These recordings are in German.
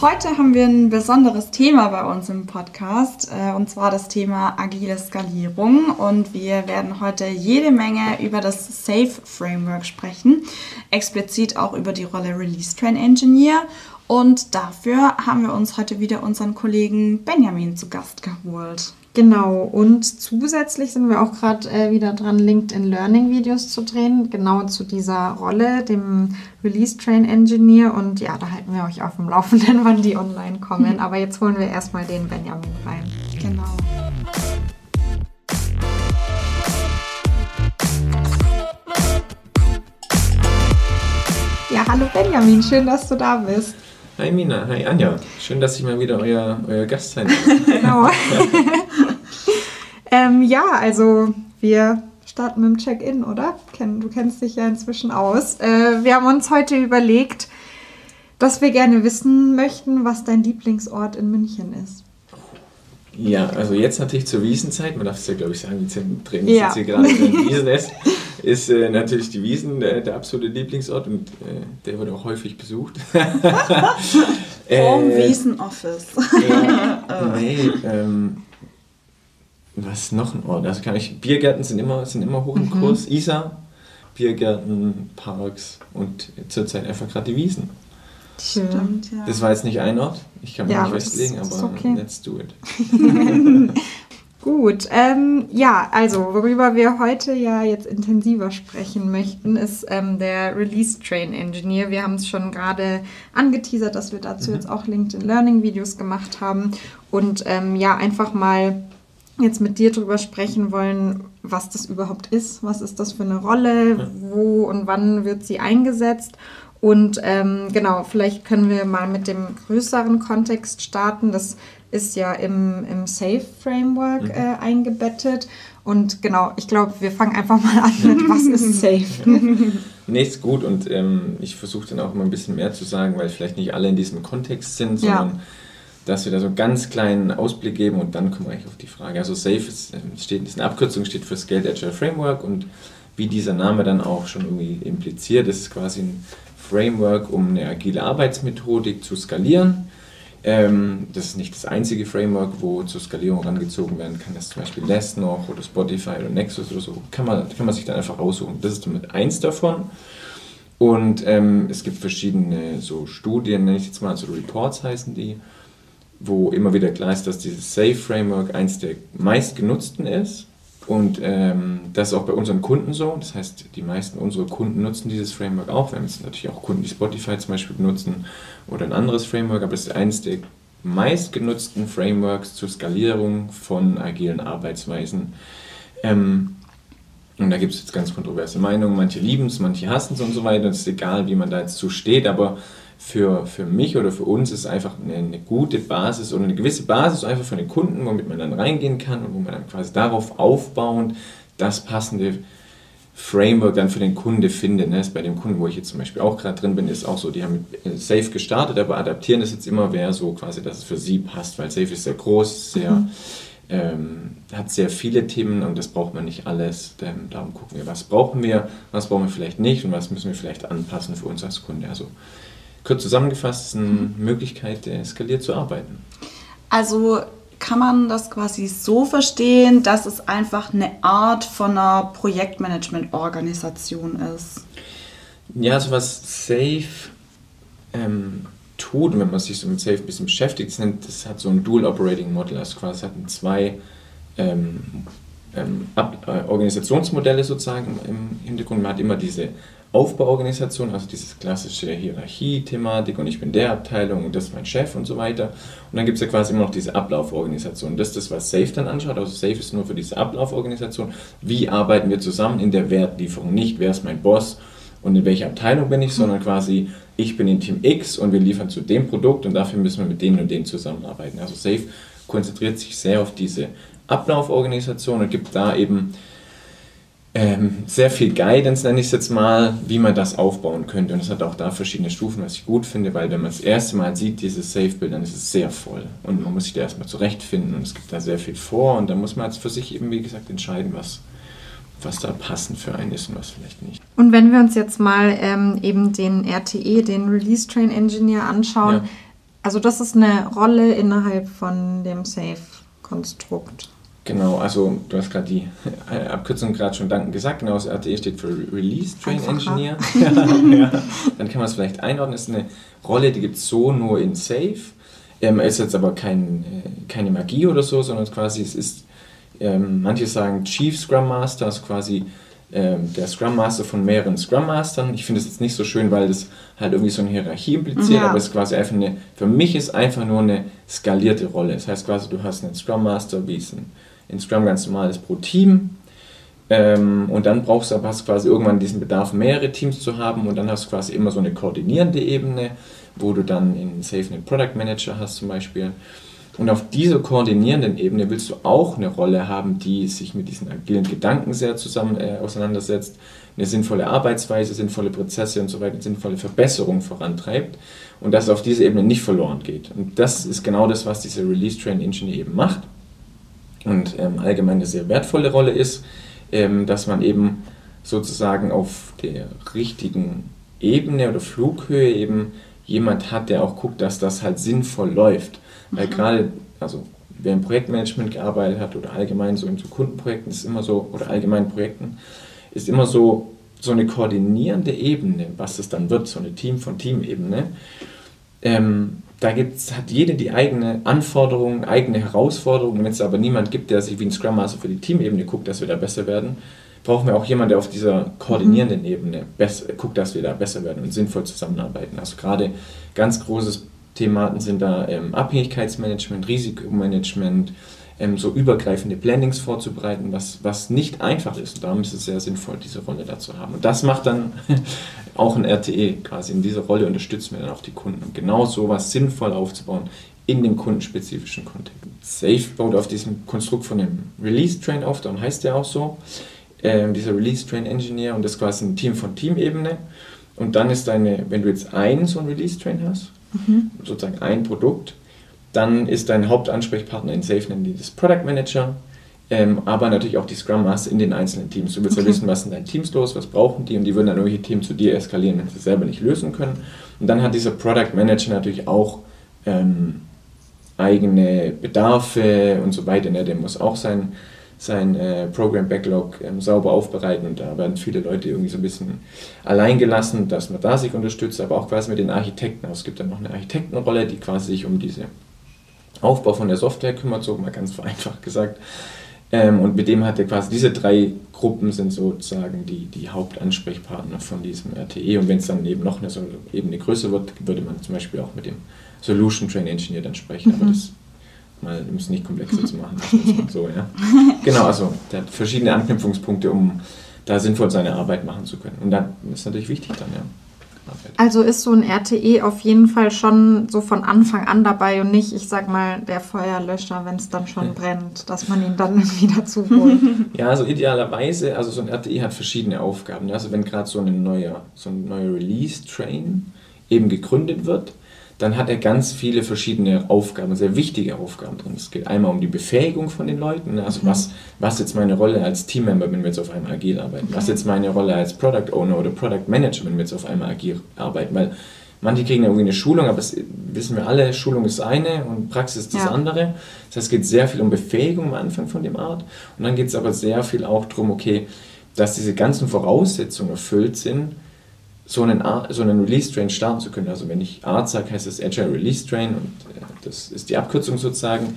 Heute haben wir ein besonderes Thema bei uns im Podcast äh, und zwar das Thema agile Skalierung und wir werden heute jede Menge über das SAFE Framework sprechen, explizit auch über die Rolle Release Train Engineer und dafür haben wir uns heute wieder unseren Kollegen Benjamin zu Gast geholt. Genau, und zusätzlich sind wir auch gerade äh, wieder dran, LinkedIn Learning Videos zu drehen, genau zu dieser Rolle, dem Release Train Engineer. Und ja, da halten wir euch auf dem Laufenden, wann die online kommen. Mhm. Aber jetzt holen wir erstmal den Benjamin rein. Genau. Ja, hallo Benjamin, schön, dass du da bist. Hi Mina, hi Anja. Schön, dass ich mal wieder euer, euer Gast sein darf. Genau. ähm, ja, also wir starten mit dem Check-in, oder? Du kennst dich ja inzwischen aus. Äh, wir haben uns heute überlegt, dass wir gerne wissen möchten, was dein Lieblingsort in München ist. Ja, also jetzt natürlich zur Wiesenzeit, man darf es ja glaube ich sagen, die Training ja. jetzt hier gerade in Wiesen ist, ist äh, natürlich die Wiesen der, der, absolute Lieblingsort und äh, der wird auch häufig besucht. Äh, Wiesen Office. nee, ähm, was ist noch ein Ort? Also kann ich, Biergärten sind immer, sind immer hoch im mhm. Kurs, Isar, Biergärten, Parks und zurzeit einfach gerade die Wiesen. Stimmt, ja. Das war jetzt nicht ein Ort, ich kann mich ja, nicht festlegen, aber okay. let's do it. Gut, ähm, ja, also worüber wir heute ja jetzt intensiver sprechen möchten, ist ähm, der Release Train Engineer. Wir haben es schon gerade angeteasert, dass wir dazu mhm. jetzt auch LinkedIn Learning Videos gemacht haben und ähm, ja, einfach mal jetzt mit dir darüber sprechen wollen, was das überhaupt ist, was ist das für eine Rolle, wo und wann wird sie eingesetzt und ähm, genau, vielleicht können wir mal mit dem größeren Kontext starten. Das ist ja im, im SAFE-Framework mhm. äh, eingebettet. Und genau, ich glaube, wir fangen einfach mal an mit, was ist SAFE? nee, ist gut und ähm, ich versuche dann auch mal ein bisschen mehr zu sagen, weil vielleicht nicht alle in diesem Kontext sind, sondern ja. dass wir da so einen ganz kleinen Ausblick geben und dann kommen wir eigentlich auf die Frage. Also SAFE ist, ähm, steht, ist eine Abkürzung, steht für Scaled Agile Framework und wie dieser Name dann auch schon irgendwie impliziert, ist quasi ein Framework, um eine agile Arbeitsmethodik zu skalieren. Ähm, das ist nicht das einzige Framework, wo zur Skalierung herangezogen werden kann. Das ist zum Beispiel Less noch oder Spotify oder Nexus oder so. Kann man, kann man sich dann einfach aussuchen. Das ist damit eins davon. Und ähm, es gibt verschiedene so Studien, nenne ich jetzt mal, also Reports heißen die, wo immer wieder klar ist, dass dieses Safe Framework eins der meistgenutzten ist und ähm, das ist auch bei unseren Kunden so. Das heißt, die meisten unserer Kunden nutzen dieses Framework auch. Wir haben jetzt natürlich auch Kunden, die Spotify zum Beispiel benutzen oder ein anderes Framework, aber es ist eines der meistgenutzten Frameworks zur Skalierung von agilen Arbeitsweisen. Ähm, und da gibt es jetzt ganz kontroverse Meinungen. Manche lieben es, manche hassen es und so weiter. Es ist egal, wie man da jetzt zu steht, aber für, für mich oder für uns ist einfach eine, eine, gute Basis oder eine gewisse Basis einfach für den Kunden, womit man dann reingehen kann und wo man dann quasi darauf aufbauend das passende Framework dann für den Kunde findet. Ne? Bei dem Kunden, wo ich jetzt zum Beispiel auch gerade drin bin, ist auch so, die haben mit äh, Safe gestartet, aber adaptieren das jetzt immer mehr so quasi, dass es für sie passt, weil Safe ist sehr groß, sehr, mhm. ähm, hat sehr viele Themen und das braucht man nicht alles. Ähm, darum gucken wir, was brauchen wir, was brauchen wir vielleicht nicht und was müssen wir vielleicht anpassen für uns als Kunde. Also kurz zusammengefasst, eine mhm. Möglichkeit, skaliert zu arbeiten. Also kann man das quasi so verstehen, dass es einfach eine Art von einer Projektmanagement-Organisation ist? Ja, also was Safe ähm, tut, wenn man sich so mit Safe ein bisschen beschäftigt, das, nennt, das hat so ein Dual Operating Model, also quasi hat zwei ähm, ähm, äh, Organisationsmodelle sozusagen im Hintergrund. Man hat immer diese Aufbauorganisation, also diese klassische Hierarchie-Thematik und ich bin der Abteilung und das ist mein Chef und so weiter. Und dann gibt es ja quasi immer noch diese Ablauforganisation. Das ist das, was SAFE dann anschaut. Also SAFE ist nur für diese Ablauforganisation. Wie arbeiten wir zusammen in der Wertlieferung? Nicht, wer ist mein Boss und in welcher Abteilung bin ich, sondern quasi, ich bin in Team X und wir liefern zu dem Produkt und dafür müssen wir mit denen und denen zusammenarbeiten. Also SAFE konzentriert sich sehr auf diese Ablauforganisation und gibt da eben ähm, sehr viel Guidance, nenne ich es jetzt mal, wie man das aufbauen könnte. Und es hat auch da verschiedene Stufen, was ich gut finde, weil wenn man das erste Mal sieht, dieses Safe-Bild, dann ist es sehr voll. Und man muss sich da erstmal zurechtfinden und es gibt da sehr viel vor und dann muss man jetzt für sich eben, wie gesagt, entscheiden, was, was da passend für einen ist und was vielleicht nicht. Und wenn wir uns jetzt mal ähm, eben den RTE, den Release Train Engineer anschauen, ja. also das ist eine Rolle innerhalb von dem Safe-Konstrukt. Genau, also du hast gerade die Abkürzung gerade schon danken gesagt. Genau, das RTE steht für Release Train. Engineer. ja, ja. Dann kann man es vielleicht einordnen. Das ist eine Rolle, die gibt es so nur in Safe. Ähm, ist jetzt aber kein, äh, keine Magie oder so, sondern quasi es ist, ähm, manche sagen Chief Scrum Master, also quasi ähm, der Scrum Master von mehreren Scrum Mastern. Ich finde es jetzt nicht so schön, weil das halt irgendwie so eine Hierarchie impliziert, ja. aber es ist quasi einfach eine, für mich ist einfach nur eine skalierte Rolle. Das heißt quasi, du hast einen Scrum Master, wie es ein in Scrum ganz normal ist pro Team. Ähm, und dann brauchst du aber hast quasi irgendwann diesen Bedarf, mehrere Teams zu haben und dann hast du quasi immer so eine koordinierende Ebene, wo du dann in Safe einen Product Manager hast zum Beispiel. Und auf dieser koordinierenden Ebene willst du auch eine Rolle haben, die sich mit diesen agilen Gedanken sehr zusammen äh, auseinandersetzt, eine sinnvolle Arbeitsweise, sinnvolle Prozesse und so weiter, sinnvolle Verbesserungen vorantreibt und das auf dieser Ebene nicht verloren geht. Und das ist genau das, was dieser Release Train Engineer eben macht und ähm, allgemein eine sehr wertvolle Rolle ist, ähm, dass man eben sozusagen auf der richtigen Ebene oder Flughöhe eben jemand hat, der auch guckt, dass das halt sinnvoll läuft. Weil mhm. gerade, also wer im Projektmanagement gearbeitet hat oder allgemein so in so Kundenprojekten ist immer so, oder allgemeinen Projekten, ist immer so, so eine koordinierende Ebene, was es dann wird, so eine Team von Team-Ebene. Ähm, da gibt's, hat jede die eigene Anforderungen, eigene Herausforderungen. Wenn es aber niemand gibt, der sich wie ein Scrum Master für die Teamebene guckt, dass wir da besser werden, brauchen wir auch jemanden, der auf dieser koordinierenden Ebene guckt, dass wir da besser werden und sinnvoll zusammenarbeiten. Also gerade ganz großes Thematen sind da ähm, Abhängigkeitsmanagement, Risikomanagement, ähm, so übergreifende Plannings vorzubereiten, was, was nicht einfach ist. Und darum ist es sehr sinnvoll, diese Rolle da zu haben. Und das macht dann auch ein RTE quasi. In dieser Rolle unterstützen wir dann auch die Kunden. Und genau sowas sinnvoll aufzubauen in dem kundenspezifischen Kontext. Safe baut auf diesem Konstrukt von dem Release Train auf, darum heißt der auch so. Ähm, dieser Release Train Engineer und das ist quasi ein Team von Teamebene. Und dann ist deine, wenn du jetzt einen so einen Release Train hast, mhm. sozusagen ein Produkt, dann ist dein Hauptansprechpartner in Safe, nennen die das Product Manager, ähm, aber natürlich auch die Scrum Master in den einzelnen Teams. Du willst okay. ja wissen, was sind deine Teams los, was brauchen die und die würden dann irgendwelche Themen zu dir eskalieren, wenn sie selber nicht lösen können. Und dann hat dieser Product Manager natürlich auch ähm, eigene Bedarfe und so weiter. Ne? Der muss auch sein, sein äh, Program Backlog ähm, sauber aufbereiten und da werden viele Leute irgendwie so ein bisschen allein gelassen, dass man da sich unterstützt, aber auch quasi mit den Architekten. Also es gibt dann noch eine Architektenrolle, die quasi sich um diese Aufbau von der Software kümmert, so mal ganz vereinfacht gesagt. Ähm, und mit dem hat er quasi, diese drei Gruppen sind sozusagen die, die Hauptansprechpartner von diesem RTE. Und wenn es dann eben noch eine so Ebene größer wird, würde man zum Beispiel auch mit dem Solution Train Engineer dann sprechen. Mhm. Aber das mal, um es nicht komplexer zu machen, so, ja. Genau, also der hat verschiedene Anknüpfungspunkte, um da sinnvoll seine Arbeit machen zu können. Und dann ist natürlich wichtig dann, ja. Also ist so ein RTE auf jeden Fall schon so von Anfang an dabei und nicht, ich sag mal, der Feuerlöscher, wenn es dann schon brennt, dass man ihn dann irgendwie dazu holt. Ja, also idealerweise, also so ein RTE hat verschiedene Aufgaben. Also wenn gerade so, ein neuer, so ein neuer Release-Train eben gegründet wird, dann hat er ganz viele verschiedene Aufgaben, sehr wichtige Aufgaben drin. Es geht einmal um die Befähigung von den Leuten, ne? also mhm. was, was jetzt meine Rolle als Teammember, wenn wir jetzt auf einmal agil arbeiten, okay. was jetzt meine Rolle als Product Owner oder Product Manager, wenn wir jetzt auf einmal agil arbeiten, weil manche kriegen irgendwie eine Schulung, aber das wissen wir alle, Schulung ist eine und Praxis ist das ja. andere. Das heißt, es geht sehr viel um Befähigung am Anfang von dem Art und dann geht es aber sehr viel auch darum, okay, dass diese ganzen Voraussetzungen erfüllt sind, so einen, so einen Release-Train starten zu können. Also wenn ich Art sage, heißt es Agile Release-Train und äh, das ist die Abkürzung sozusagen.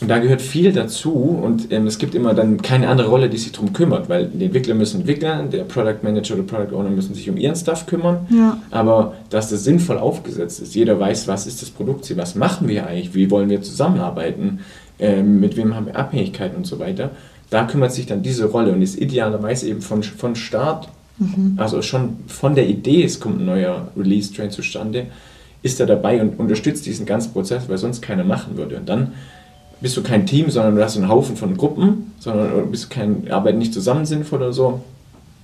Und da gehört viel dazu und ähm, es gibt immer dann keine andere Rolle, die sich darum kümmert, weil die Entwickler müssen entwickeln, der Product Manager oder Product Owner müssen sich um ihren Stuff kümmern. Ja. Aber dass das sinnvoll aufgesetzt ist, jeder weiß, was ist das Produktziel, was machen wir eigentlich, wie wollen wir zusammenarbeiten, ähm, mit wem haben wir Abhängigkeiten und so weiter. Da kümmert sich dann diese Rolle und ist idealerweise eben von, von Start Mhm. Also schon von der Idee, es kommt ein neuer Release-Train zustande, ist er dabei und unterstützt diesen ganzen Prozess, weil sonst keiner machen würde. Und dann bist du kein Team, sondern du hast einen Haufen von Gruppen, sondern bist kein, arbeiten nicht zusammen sinnvoll oder so.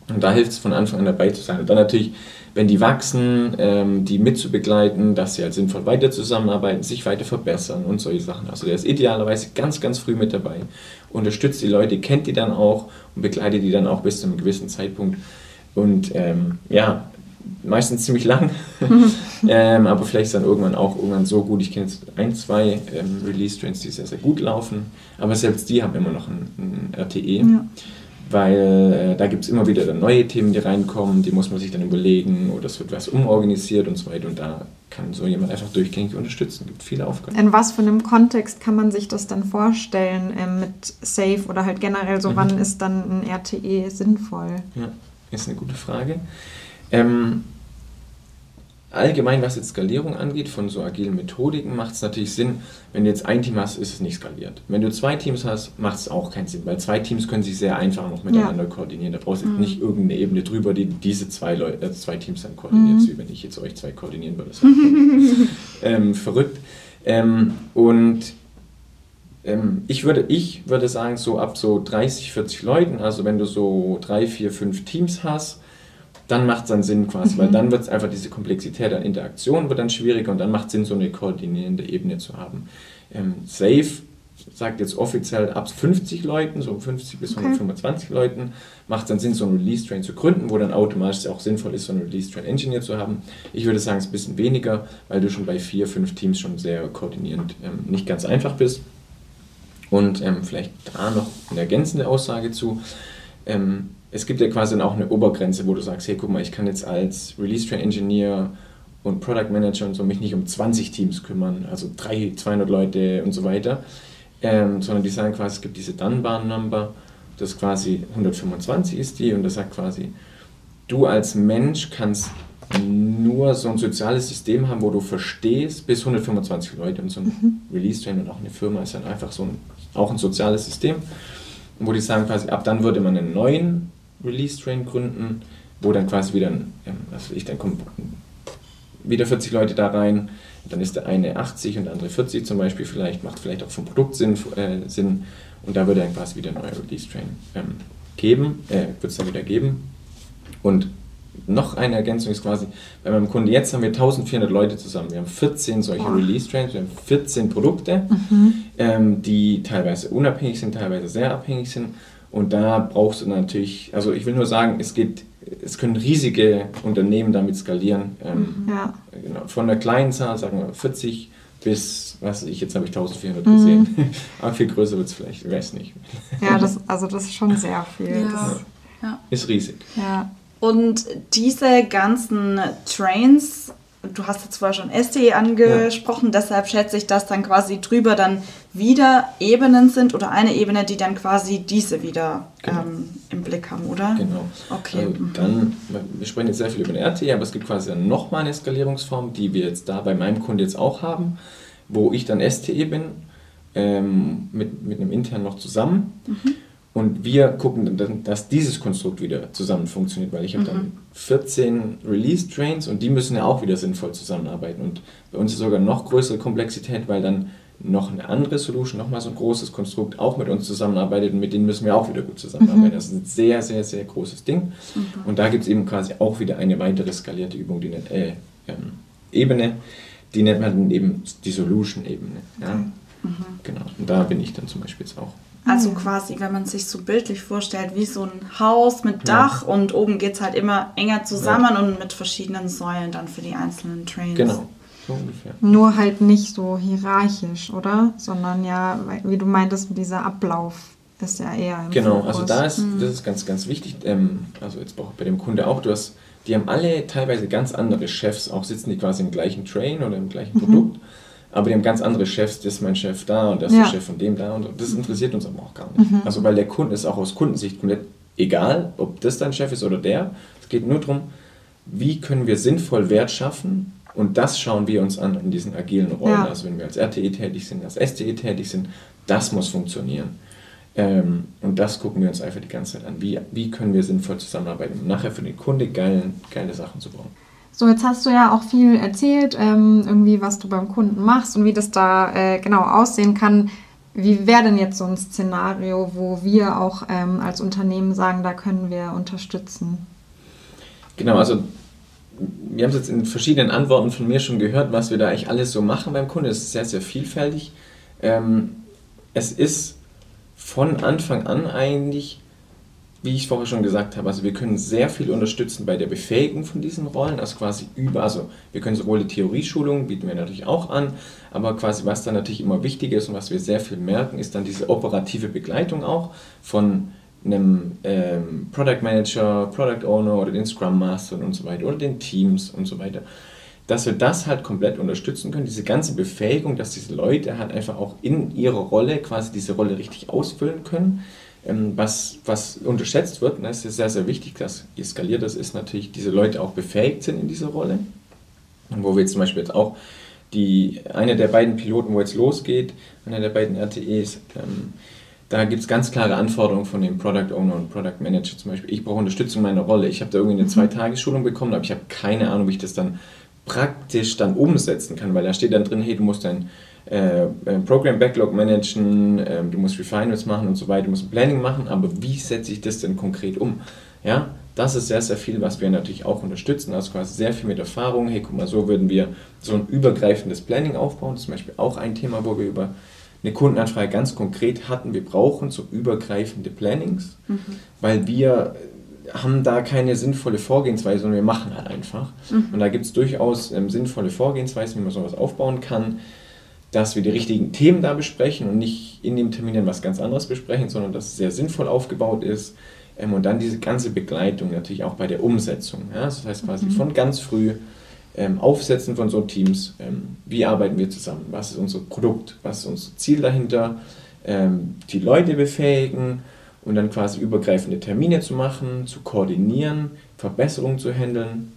Und da hilft es von Anfang an dabei zu sein. Und dann natürlich, wenn die wachsen, ähm, die mitzubegleiten, dass sie halt sinnvoll weiter zusammenarbeiten, sich weiter verbessern und solche Sachen. Also der ist idealerweise ganz, ganz früh mit dabei unterstützt die Leute, kennt die dann auch und begleitet die dann auch bis zu einem gewissen Zeitpunkt. Und ähm, ja, meistens ziemlich lang, ähm, aber vielleicht dann irgendwann auch irgendwann so gut. Ich kenne jetzt ein, zwei ähm, Release-Trains, die sehr, sehr gut laufen, aber selbst die haben immer noch ein, ein RTE. Ja weil äh, da gibt es immer wieder dann neue Themen, die reinkommen, die muss man sich dann überlegen oder es wird was umorganisiert und so weiter und da kann so jemand einfach durchgängig unterstützen. Es gibt viele Aufgaben. In was für einem Kontext kann man sich das dann vorstellen äh, mit Safe oder halt generell so, mhm. wann ist dann ein RTE sinnvoll? Ja, ist eine gute Frage. Ähm, allgemein, was jetzt Skalierung angeht, von so agilen Methodiken, macht es natürlich Sinn, wenn du jetzt ein Team hast, ist es nicht skaliert. Wenn du zwei Teams hast, macht es auch keinen Sinn, weil zwei Teams können sich sehr einfach noch miteinander ja. koordinieren. Da brauchst du mhm. nicht irgendeine Ebene drüber, die diese zwei, Leute, äh, zwei Teams dann koordiniert, mhm. wie wenn ich jetzt euch zwei koordinieren würde. Das ähm, verrückt. Ähm, und ähm, ich, würde, ich würde sagen, so ab so 30, 40 Leuten, also wenn du so drei, vier, fünf Teams hast, dann macht es dann Sinn quasi, mhm. weil dann wird es einfach diese Komplexität an Interaktion wird dann schwieriger und dann macht es Sinn, so eine koordinierende Ebene zu haben. Ähm, Safe sagt jetzt offiziell ab 50 Leuten, so 50 bis okay. 125 Leuten, macht es dann Sinn, so einen Release-Train zu gründen, wo dann automatisch auch sinnvoll ist, so einen Release-Train-Engineer zu haben. Ich würde sagen, es ist ein bisschen weniger, weil du schon bei vier, fünf Teams schon sehr koordinierend ähm, nicht ganz einfach bist. Und ähm, vielleicht da noch eine ergänzende Aussage zu. Ähm, es gibt ja quasi dann auch eine Obergrenze, wo du sagst, hey, guck mal, ich kann jetzt als Release Train Engineer und Product Manager und so mich nicht um 20 Teams kümmern, also 300, 200 Leute und so weiter, ähm, sondern die sagen quasi, es gibt diese Dunbar Number, das quasi 125 ist die und das sagt quasi, du als Mensch kannst nur so ein soziales System haben, wo du verstehst, bis 125 Leute und so ein mhm. Release Train und auch eine Firma ist dann einfach so ein, auch ein soziales System, wo die sagen quasi, ab dann würde man einen neuen Release-Train gründen, wo dann quasi wieder, was ich, dann kommen wieder 40 Leute da rein, dann ist der eine 80 und der andere 40 zum Beispiel vielleicht, macht vielleicht auch vom Produkt Sinn, äh, Sinn und da würde dann quasi wieder ein neuer Release-Train ähm, geben, äh, wird es dann wieder geben. Und noch eine Ergänzung ist quasi, bei meinem Kunden jetzt haben wir 1400 Leute zusammen. Wir haben 14 solche oh. Release-Trains, wir haben 14 Produkte, mhm. ähm, die teilweise unabhängig sind, teilweise sehr abhängig sind. Und da brauchst du natürlich, also ich will nur sagen, es geht, es können riesige Unternehmen damit skalieren. Ähm, mhm. ja. genau, von der kleinen Zahl, sagen wir 40 bis, was ich, jetzt habe ich 1400 mhm. gesehen. Aber viel größer wird es vielleicht, ich weiß nicht. Ja, das, also das ist schon sehr viel. Ja. Das, ja. Ist riesig. Ja. Und diese ganzen Trains du hast jetzt vorher schon STE angesprochen, ja. deshalb schätze ich, dass dann quasi drüber dann wieder Ebenen sind oder eine Ebene, die dann quasi diese wieder genau. ähm, im Blick haben, oder? Genau. Okay. Also mhm. dann, wir sprechen jetzt sehr viel über den RTE, aber es gibt quasi dann nochmal eine Skalierungsform, die wir jetzt da bei meinem Kunden jetzt auch haben, wo ich dann STE bin, ähm, mit, mit einem internen noch zusammen. Mhm. Und wir gucken dann, dass dieses Konstrukt wieder zusammen funktioniert, weil ich habe mhm. dann 14 Release-Trains und die müssen ja auch wieder sinnvoll zusammenarbeiten. Und bei uns ist sogar noch größere Komplexität, weil dann noch eine andere Solution, nochmal so ein großes Konstrukt auch mit uns zusammenarbeitet und mit denen müssen wir auch wieder gut zusammenarbeiten. Mhm. Das ist ein sehr, sehr, sehr großes Ding. Mhm. Und da gibt es eben quasi auch wieder eine weitere skalierte Übung, die nennt, äh, ähm, Ebene, die nennt man eben die Solution-Ebene. Ja? Mhm. Genau. Und da bin ich dann zum Beispiel jetzt auch. Also quasi, wenn man sich so bildlich vorstellt, wie so ein Haus mit Dach ja. und oben geht es halt immer enger zusammen ja. und mit verschiedenen Säulen dann für die einzelnen Trains. Genau. So ungefähr. Nur halt nicht so hierarchisch, oder? Sondern ja, wie du meintest, dieser Ablauf ist ja eher im Genau, Fokus. also da ist, mhm. das ist ganz, ganz wichtig. Ähm, also jetzt bei dem Kunde auch, du hast, die haben alle teilweise ganz andere Chefs, auch sitzen die quasi im gleichen Train oder im gleichen mhm. Produkt aber die haben ganz andere Chefs, das ist mein Chef da und das ist ja. der Chef von dem da und das interessiert uns aber auch gar nicht. Mhm. Also weil der Kunde ist auch aus Kundensicht komplett egal, ob das dein Chef ist oder der. Es geht nur darum, wie können wir sinnvoll Wert schaffen und das schauen wir uns an in diesen agilen Rollen. Ja. Also wenn wir als RTE tätig sind, als STE tätig sind, das muss funktionieren. Ähm, und das gucken wir uns einfach die ganze Zeit an. Wie, wie können wir sinnvoll zusammenarbeiten, um nachher für den Kunde geile, geile Sachen zu bauen. So, jetzt hast du ja auch viel erzählt, ähm, irgendwie, was du beim Kunden machst und wie das da äh, genau aussehen kann. Wie wäre denn jetzt so ein Szenario, wo wir auch ähm, als Unternehmen sagen, da können wir unterstützen? Genau, also wir haben es jetzt in verschiedenen Antworten von mir schon gehört, was wir da eigentlich alles so machen beim Kunden. Es ist sehr, sehr vielfältig. Ähm, es ist von Anfang an eigentlich wie ich vorher schon gesagt habe, also wir können sehr viel unterstützen bei der Befähigung von diesen Rollen, also quasi über, also wir können sowohl die Theorieschulung bieten wir natürlich auch an, aber quasi was dann natürlich immer wichtig ist und was wir sehr viel merken, ist dann diese operative Begleitung auch von einem ähm, Product Manager, Product Owner oder den Scrum Master und so weiter oder den Teams und so weiter, dass wir das halt komplett unterstützen können, diese ganze Befähigung, dass diese Leute halt einfach auch in ihrer Rolle quasi diese Rolle richtig ausfüllen können was, was unterschätzt wird, ne, ist sehr, sehr wichtig, dass eskaliert das ist natürlich, diese Leute auch befähigt sind in dieser Rolle. Und wo wir jetzt zum Beispiel jetzt auch die, eine der beiden Piloten, wo jetzt losgeht, einer der beiden RTEs, ähm, da gibt es ganz klare Anforderungen von dem Product Owner und Product Manager zum Beispiel. Ich brauche Unterstützung in meiner Rolle. Ich habe da irgendwie eine mhm. Zweitagesschulung bekommen, aber ich habe keine Ahnung, wie ich das dann praktisch dann umsetzen kann, weil da steht dann drin, hey, du musst dein äh, Program Backlog managen, äh, du musst Refinements machen und so weiter, du musst Planning machen, aber wie setze ich das denn konkret um? Ja, das ist sehr, sehr viel, was wir natürlich auch unterstützen, also quasi sehr viel mit Erfahrung. Hey, guck mal, so würden wir so ein übergreifendes Planning aufbauen. Das ist zum Beispiel auch ein Thema, wo wir über eine Kundenanfrage ganz konkret hatten, wir brauchen so übergreifende Plannings, mhm. weil wir haben da keine sinnvolle Vorgehensweise, sondern wir machen halt einfach. Mhm. Und da gibt es durchaus ähm, sinnvolle Vorgehensweisen, wie man sowas aufbauen kann dass wir die richtigen Themen da besprechen und nicht in dem Termin dann was ganz anderes besprechen, sondern dass es sehr sinnvoll aufgebaut ist. Ähm, und dann diese ganze Begleitung natürlich auch bei der Umsetzung. Ja? Das heißt quasi mhm. von ganz früh ähm, Aufsetzen von so Teams, ähm, wie arbeiten wir zusammen, was ist unser Produkt, was ist unser Ziel dahinter, ähm, die Leute befähigen und dann quasi übergreifende Termine zu machen, zu koordinieren, Verbesserungen zu handeln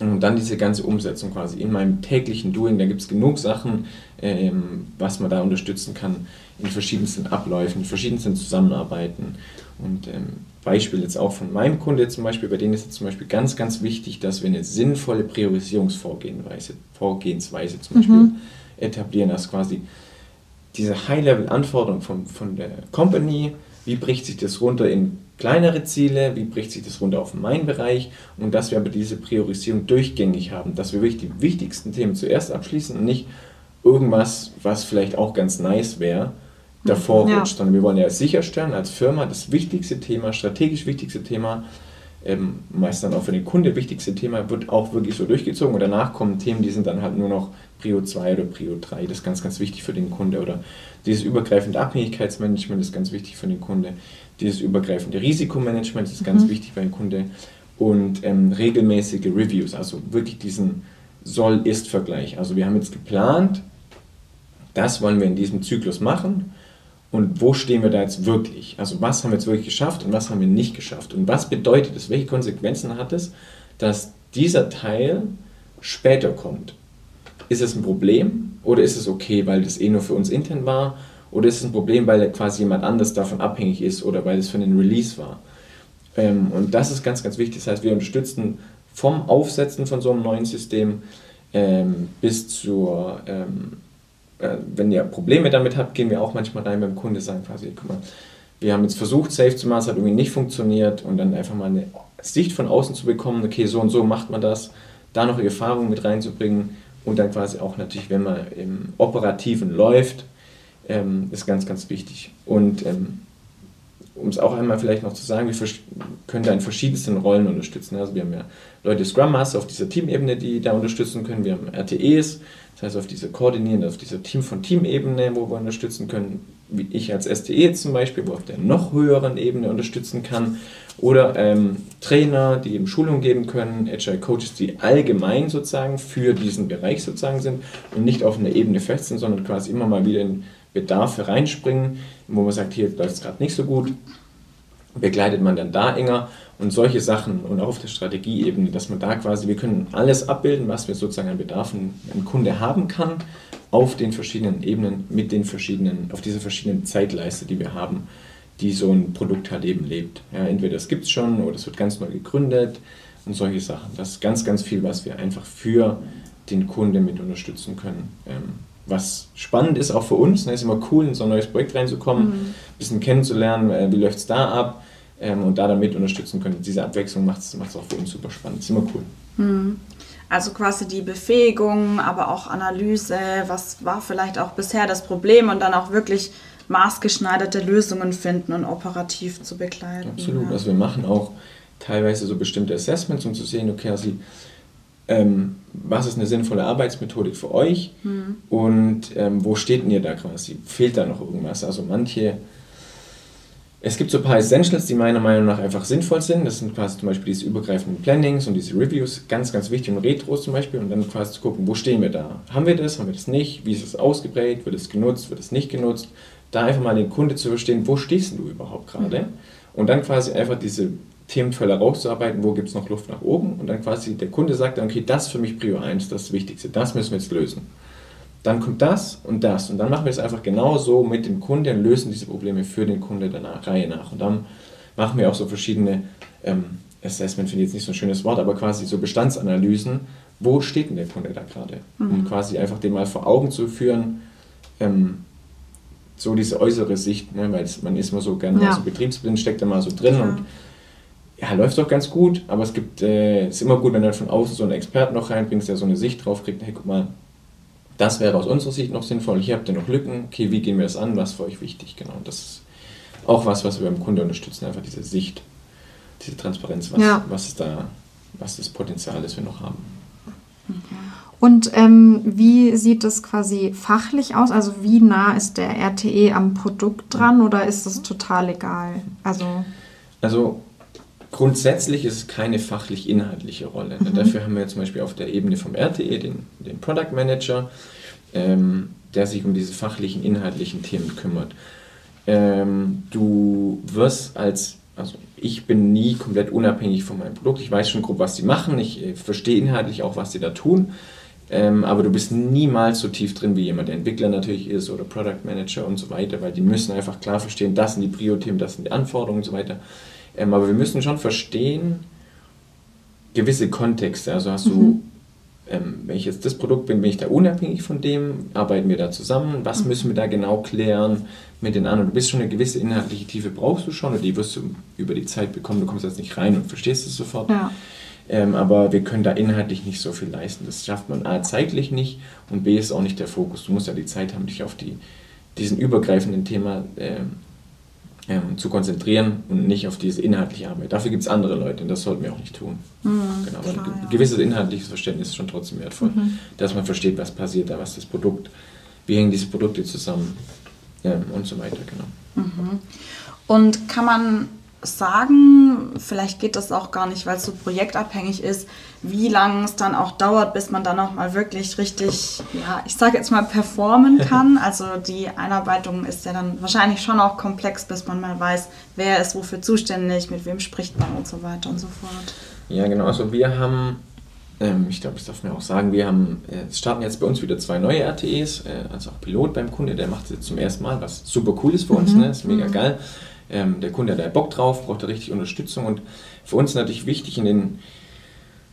und dann diese ganze Umsetzung quasi in meinem täglichen Doing, da gibt es genug Sachen, ähm, was man da unterstützen kann in verschiedensten Abläufen, in verschiedensten Zusammenarbeiten. Und ähm, Beispiel jetzt auch von meinem Kunde zum Beispiel, bei denen ist es zum Beispiel ganz, ganz wichtig, dass wir eine sinnvolle Priorisierungsvorgehensweise Vorgehensweise zum Beispiel mhm. etablieren, dass quasi diese High-Level-Anforderung von, von der Company, wie bricht sich das runter in kleinere Ziele, wie bricht sich das runter auf meinen Bereich und dass wir aber diese Priorisierung durchgängig haben, dass wir wirklich die wichtigsten Themen zuerst abschließen und nicht irgendwas, was vielleicht auch ganz nice wäre, davor ja. rutscht, sondern wir wollen ja sicherstellen als Firma das wichtigste Thema, strategisch wichtigste Thema, ähm, meist dann auch für den Kunde wichtigste Thema, wird auch wirklich so durchgezogen und danach kommen Themen, die sind dann halt nur noch Prio 2 oder Prio 3, das ist ganz, ganz wichtig für den Kunde oder dieses übergreifende Abhängigkeitsmanagement ist ganz wichtig für den Kunde. Dieses übergreifende Risikomanagement ist ganz mhm. wichtig für den Kunde. Und ähm, regelmäßige Reviews, also wirklich diesen Soll-Ist-Vergleich. Also wir haben jetzt geplant, das wollen wir in diesem Zyklus machen. Und wo stehen wir da jetzt wirklich? Also was haben wir jetzt wirklich geschafft und was haben wir nicht geschafft? Und was bedeutet es? Welche Konsequenzen hat es, dass dieser Teil später kommt? Ist es ein Problem oder ist es okay, weil das eh nur für uns intern war? Oder ist es ein Problem, weil quasi jemand anders davon abhängig ist oder weil es für den Release war? Ähm, und das ist ganz, ganz wichtig. Das heißt, wir unterstützen vom Aufsetzen von so einem neuen System ähm, bis zur, ähm, äh, wenn ihr Probleme damit habt, gehen wir auch manchmal rein beim Kunde, sagen quasi, guck mal, wir haben jetzt versucht, Safe zu machen, es hat irgendwie nicht funktioniert und dann einfach mal eine Sicht von außen zu bekommen, okay, so und so macht man das, da noch Erfahrung mit reinzubringen und dann quasi auch natürlich, wenn man im Operativen läuft, ähm, ist ganz, ganz wichtig. Und ähm, um es auch einmal vielleicht noch zu sagen, wir können da in verschiedensten Rollen unterstützen. Also wir haben ja Leute Scrum Master auf dieser Teamebene, die da unterstützen können. Wir haben RTEs, das heißt auf dieser koordinierenden, auf dieser Team von Team-Ebene, wo wir unterstützen können, wie ich als STE zum Beispiel, wo auf der noch höheren Ebene unterstützen kann. Oder ähm, Trainer, die eben Schulung geben können, Agile Coaches, die allgemein sozusagen für diesen Bereich sozusagen sind und nicht auf einer Ebene fest sind, sondern quasi immer mal wieder in Bedarfe reinspringen, wo man sagt, hier läuft es gerade nicht so gut, begleitet man dann da enger und solche Sachen und auch auf der Strategieebene, dass man da quasi, wir können alles abbilden, was wir sozusagen an Bedarfen ein Kunde haben kann, auf den verschiedenen Ebenen, mit den verschiedenen, auf dieser verschiedenen Zeitleiste, die wir haben, die so ein Produkt halt eben lebt. Ja, entweder es gibt es schon oder es wird ganz neu gegründet und solche Sachen. Das ist ganz, ganz viel, was wir einfach für den Kunde mit unterstützen können. Ähm, was spannend ist, auch für uns. Es ne, ist immer cool, in so ein neues Projekt reinzukommen, mhm. ein bisschen kennenzulernen, äh, wie läuft es da ab ähm, und da damit unterstützen können. Diese Abwechslung macht es auch für uns super spannend. Ist immer cool. Mhm. Also quasi die Befähigung, aber auch Analyse, was war vielleicht auch bisher das Problem und dann auch wirklich maßgeschneiderte Lösungen finden und operativ zu begleiten. Absolut. Ja. Also wir machen auch teilweise so bestimmte Assessments, um zu sehen, okay, also, ähm, was ist eine sinnvolle Arbeitsmethodik für euch mhm. und ähm, wo steht denn ihr da quasi? Fehlt da noch irgendwas? Also manche es gibt so ein paar Essentials, die meiner Meinung nach einfach sinnvoll sind. Das sind quasi zum Beispiel diese übergreifenden Plannings und diese Reviews, ganz, ganz wichtig und Retros zum Beispiel. Und dann quasi zu gucken, wo stehen wir da? Haben wir das? Haben wir das nicht? Wie ist es ausgeprägt? Wird es genutzt? Wird es nicht genutzt? Da einfach mal den Kunde zu verstehen, wo stehst du überhaupt gerade? Mhm. Und dann quasi einfach diese Themenfelder rauszuarbeiten, wo gibt es noch Luft nach oben? Und dann quasi der Kunde sagt dann, okay, das ist für mich Prio 1, das Wichtigste, das müssen wir jetzt lösen dann kommt das und das. Und dann machen wir es einfach genauso mit dem Kunden und lösen diese Probleme für den Kunde der Reihe nach. Und dann machen wir auch so verschiedene ähm, Assessment, finde ich jetzt nicht so ein schönes Wort, aber quasi so Bestandsanalysen. Wo steht denn der Kunde da gerade? Mhm. Um quasi einfach den mal vor Augen zu führen, ähm, so diese äußere Sicht, ne? weil man ist immer so gerne ja. so betriebsblind, steckt da mal so drin ja. und ja, läuft doch ganz gut, aber es gibt, äh, ist immer gut, wenn du von außen so einen Experten noch reinbringst, der so eine Sicht drauf kriegt, hey, guck mal, das wäre aus unserer Sicht noch sinnvoll. Hier habt ihr noch Lücken. Okay, wie gehen wir das an? Was ist für euch wichtig? Genau. das ist auch was, was wir beim Kunde unterstützen. Einfach diese Sicht, diese Transparenz, was, ja. was ist da, was das Potenzial ist, wir noch haben. Und ähm, wie sieht das quasi fachlich aus? Also wie nah ist der RTE am Produkt dran oder ist das total egal? Also, also Grundsätzlich ist es keine fachlich-inhaltliche Rolle. Mhm. Dafür haben wir zum Beispiel auf der Ebene vom RTE den, den Product Manager, ähm, der sich um diese fachlichen, inhaltlichen Themen kümmert. Ähm, du wirst als, also ich bin nie komplett unabhängig von meinem Produkt. Ich weiß schon grob, was sie machen. Ich äh, verstehe inhaltlich auch, was sie da tun. Ähm, aber du bist niemals so tief drin wie jemand, der Entwickler natürlich ist oder Product Manager und so weiter, weil die müssen einfach klar verstehen, das sind die Prio-Themen, das sind die Anforderungen und so weiter. Ähm, aber wir müssen schon verstehen, gewisse Kontexte. Also hast mhm. du, ähm, wenn ich jetzt das Produkt bin, bin ich da unabhängig von dem, arbeiten wir da zusammen, was mhm. müssen wir da genau klären mit den anderen. Du bist schon eine gewisse inhaltliche Tiefe, brauchst du schon, und die wirst du über die Zeit bekommen, du kommst jetzt nicht rein und verstehst es sofort. Ja. Ähm, aber wir können da inhaltlich nicht so viel leisten. Das schafft man A zeitlich nicht und B ist auch nicht der Fokus. Du musst ja die Zeit haben, dich auf die, diesen übergreifenden Thema ähm, ähm, zu konzentrieren und nicht auf diese inhaltliche Arbeit. Dafür gibt es andere Leute und das sollten wir auch nicht tun. Mhm, genau, klar, ein gewisses inhaltliches Verständnis ist schon trotzdem wertvoll, mhm. dass man versteht, was passiert da, was das Produkt, wie hängen diese Produkte zusammen ähm, und so weiter. Genau. Mhm. Und kann man sagen, vielleicht geht das auch gar nicht, weil es so projektabhängig ist, wie lange es dann auch dauert, bis man dann auch mal wirklich richtig, ja, ich sage jetzt mal, performen kann. Also die Einarbeitung ist ja dann wahrscheinlich schon auch komplex, bis man mal weiß, wer ist wofür zuständig, mit wem spricht man und so weiter und so fort. Ja, genau. Also wir haben, ähm, ich glaube, das darf man auch sagen, wir haben, äh, starten jetzt bei uns wieder zwei neue RTEs, äh, also auch Pilot beim Kunde, der macht es jetzt zum ersten Mal, was super cool ist für uns, mhm. ne? ist mega mhm. geil. Ähm, der Kunde hat da Bock drauf, braucht da richtig Unterstützung und für uns natürlich wichtig, in den,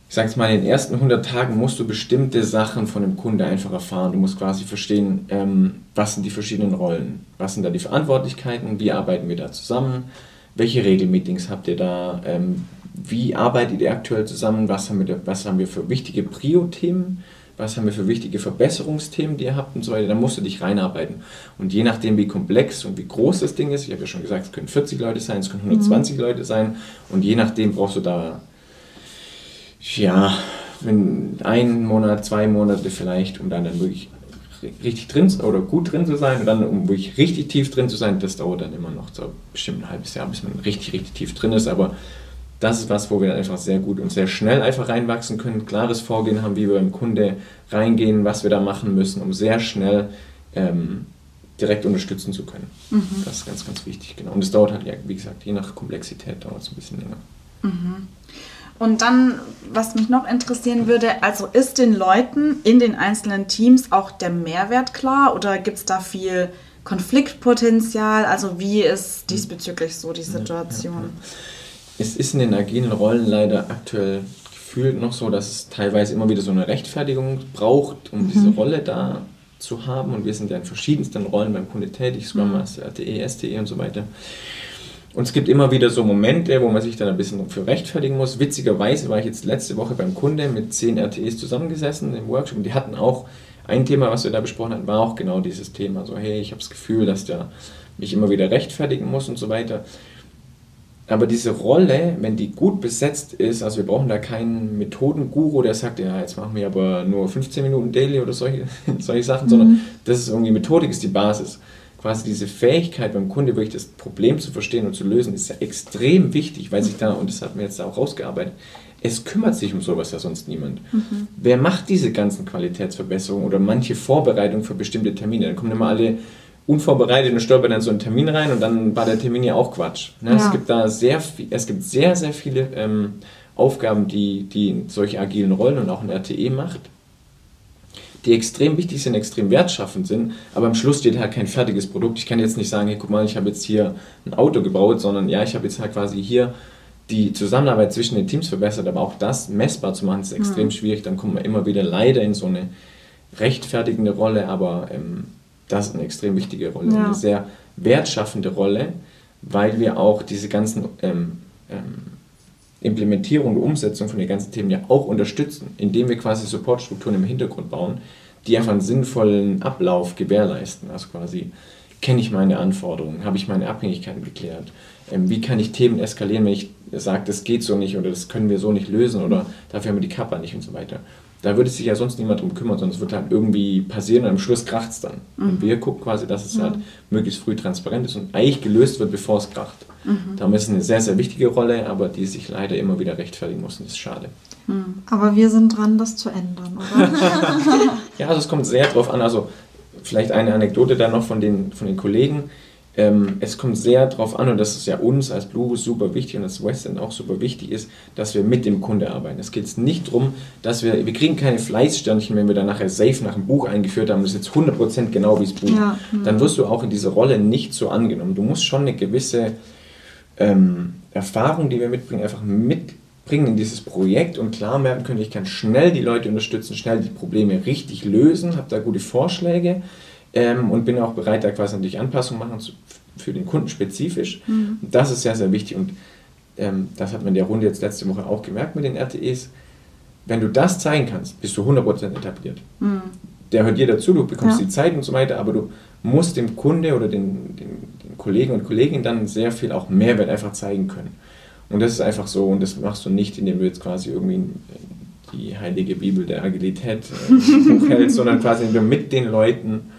ich sage es mal, in den ersten 100 Tagen musst du bestimmte Sachen von dem Kunde einfach erfahren. Du musst quasi verstehen, ähm, was sind die verschiedenen Rollen, was sind da die Verantwortlichkeiten, wie arbeiten wir da zusammen, welche Regelmeetings habt ihr da, ähm, wie arbeitet ihr aktuell zusammen, was haben wir, was haben wir für wichtige Prio-Themen was haben wir für wichtige Verbesserungsthemen, die ihr habt und so weiter, dann musst du dich reinarbeiten. Und je nachdem, wie komplex und wie groß das Ding ist, ich habe ja schon gesagt, es können 40 Leute sein, es können 120 mhm. Leute sein und je nachdem brauchst du da, ja, wenn ein Monat, zwei Monate vielleicht, um dann, dann wirklich richtig drin oder gut drin zu sein und dann, um wirklich richtig tief drin zu sein, das dauert dann immer noch so bestimmt ein halbes Jahr, bis man richtig, richtig tief drin ist, aber das ist was, wo wir dann einfach sehr gut und sehr schnell einfach reinwachsen können, klares Vorgehen haben, wie wir beim Kunde reingehen, was wir da machen müssen, um sehr schnell ähm, direkt unterstützen zu können. Mhm. Das ist ganz, ganz wichtig, genau. Und es dauert halt, ja, wie gesagt, je nach Komplexität dauert es ein bisschen länger. Mhm. Und dann, was mich noch interessieren würde, also ist den Leuten in den einzelnen Teams auch der Mehrwert klar oder gibt es da viel Konfliktpotenzial? Also wie ist diesbezüglich so die Situation? Ja, ja, ja es ist in den agilen Rollen leider aktuell gefühlt noch so, dass es teilweise immer wieder so eine Rechtfertigung braucht, um mhm. diese Rolle da zu haben. Und wir sind ja in verschiedensten Rollen beim Kunde tätig, Scrum mhm. Master, RTE, STE und so weiter. Und es gibt immer wieder so Momente, wo man sich dann ein bisschen für rechtfertigen muss. Witzigerweise war ich jetzt letzte Woche beim Kunde mit zehn RTEs zusammengesessen im Workshop und die hatten auch ein Thema, was wir da besprochen hatten, war auch genau dieses Thema. So, hey, ich habe das Gefühl, dass der mich immer wieder rechtfertigen muss und so weiter. Aber diese Rolle, wenn die gut besetzt ist, also wir brauchen da keinen Methodenguru, der sagt, ja, jetzt machen wir aber nur 15 Minuten Daily oder solche, solche Sachen, mhm. sondern das ist irgendwie Methodik, ist die Basis. Quasi diese Fähigkeit beim Kunde wirklich das Problem zu verstehen und zu lösen, ist ja extrem wichtig, weil sich da, und das hat mir jetzt auch rausgearbeitet, es kümmert sich um sowas ja sonst niemand. Mhm. Wer macht diese ganzen Qualitätsverbesserungen oder manche Vorbereitungen für bestimmte Termine? Dann kommen immer alle unvorbereitet und stolpern dann so einen Termin rein und dann war der Termin ja auch Quatsch. Ne? Ja. Es gibt da sehr viel, es gibt sehr, sehr viele ähm, Aufgaben, die, die solche agilen Rollen und auch ein RTE macht, die extrem wichtig sind, extrem wertschaffend sind, aber am Schluss steht halt kein fertiges Produkt. Ich kann jetzt nicht sagen, hey, guck mal, ich habe jetzt hier ein Auto gebaut, sondern ja, ich habe jetzt halt quasi hier die Zusammenarbeit zwischen den Teams verbessert, aber auch das messbar zu machen, ist extrem mhm. schwierig. Dann kommt man immer wieder leider in so eine rechtfertigende Rolle, aber ähm, das ist eine extrem wichtige Rolle, ja. eine sehr wertschaffende Rolle, weil wir auch diese ganzen ähm, ähm, Implementierung und Umsetzung von den ganzen Themen ja auch unterstützen, indem wir quasi Supportstrukturen im Hintergrund bauen, die einfach einen sinnvollen Ablauf gewährleisten. Also quasi, kenne ich meine Anforderungen, habe ich meine Abhängigkeiten geklärt, ähm, wie kann ich Themen eskalieren, wenn ich sage, das geht so nicht oder das können wir so nicht lösen oder dafür haben wir die Kappa nicht und so weiter. Da würde sich ja sonst niemand drum kümmern, sondern es wird halt irgendwie passieren und am Schluss kracht es dann. Mhm. Und wir gucken quasi, dass es mhm. halt möglichst früh transparent ist und eigentlich gelöst wird, bevor es kracht. Mhm. Darum ist es eine sehr, sehr wichtige Rolle, aber die sich leider immer wieder rechtfertigen muss und das ist schade. Mhm. Aber wir sind dran, das zu ändern, oder? ja, also es kommt sehr drauf an. Also vielleicht eine Anekdote da noch von den, von den Kollegen ähm, es kommt sehr darauf an, und das ist ja uns als Blue super wichtig und als Western auch super wichtig ist, dass wir mit dem Kunde arbeiten. Es geht nicht darum, dass wir, wir kriegen keine Fleißsternchen, wenn wir dann nachher safe nach dem Buch eingeführt haben, das ist jetzt 100% genau wie das Buch. Ja. Dann wirst du auch in dieser Rolle nicht so angenommen. Du musst schon eine gewisse ähm, Erfahrung, die wir mitbringen, einfach mitbringen in dieses Projekt und klar merken können, ich kann schnell die Leute unterstützen, schnell die Probleme richtig lösen, habe da gute Vorschläge ähm, und bin auch bereit, da quasi natürlich Anpassungen machen zu, für den Kunden spezifisch. Mhm. Das ist sehr, sehr wichtig und ähm, das hat man in der Runde jetzt letzte Woche auch gemerkt mit den RTEs. Wenn du das zeigen kannst, bist du 100% etabliert. Mhm. Der hört dir dazu, du bekommst ja. die Zeit und so weiter, aber du musst dem Kunde oder den, den, den Kollegen und Kolleginnen dann sehr viel auch Mehrwert einfach zeigen können. Und das ist einfach so, und das machst du nicht, indem du jetzt quasi irgendwie die heilige Bibel der Agilität äh, hochhältst, sondern quasi indem du mit den Leuten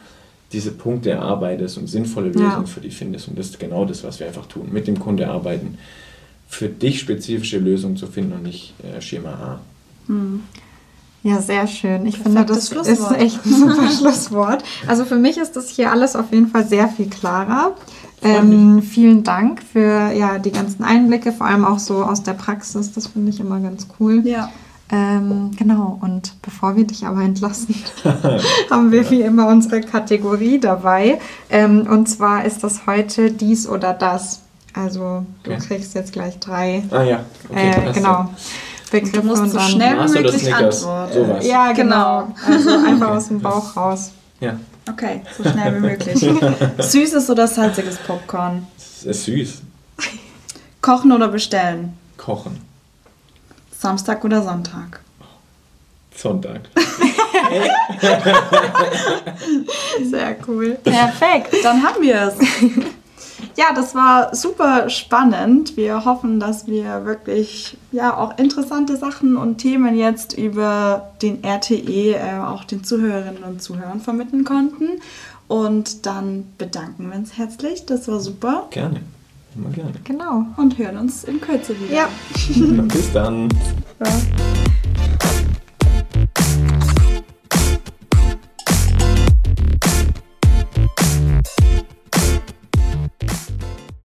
diese Punkte erarbeitest und sinnvolle Lösungen ja. für die findest. Und das ist genau das, was wir einfach tun. Mit dem Kunde arbeiten, für dich spezifische Lösungen zu finden und nicht äh, Schema A. Hm. Ja, sehr schön. Ich finde, das ist echt ein super Schlusswort. Also für mich ist das hier alles auf jeden Fall sehr viel klarer. Ähm, vielen Dank für ja, die ganzen Einblicke, vor allem auch so aus der Praxis. Das finde ich immer ganz cool. Ja. Ähm, genau, und bevor wir dich aber entlassen, haben wir wie immer unsere Kategorie dabei. Ähm, und zwar ist das heute dies oder das. Also du okay. kriegst jetzt gleich drei. Ah ja, okay, äh, genau. Begriffe und du musst und so schnell wie möglich antworten. Sowas. Ja, genau. Also einfach aus dem Bauch raus. Ja. Okay, so schnell wie möglich. Süßes oder salziges Popcorn? Es ist süß. Kochen oder bestellen? Kochen. Samstag oder Sonntag? Sonntag. Sehr cool. Perfekt, dann haben wir es. Ja, das war super spannend. Wir hoffen, dass wir wirklich ja auch interessante Sachen und Themen jetzt über den RTE äh, auch den Zuhörerinnen und Zuhörern vermitteln konnten. Und dann bedanken wir uns herzlich. Das war super. Gerne. Immer gerne. Genau. Und hören uns in Kürze wieder. Ja. Bis dann. Ja.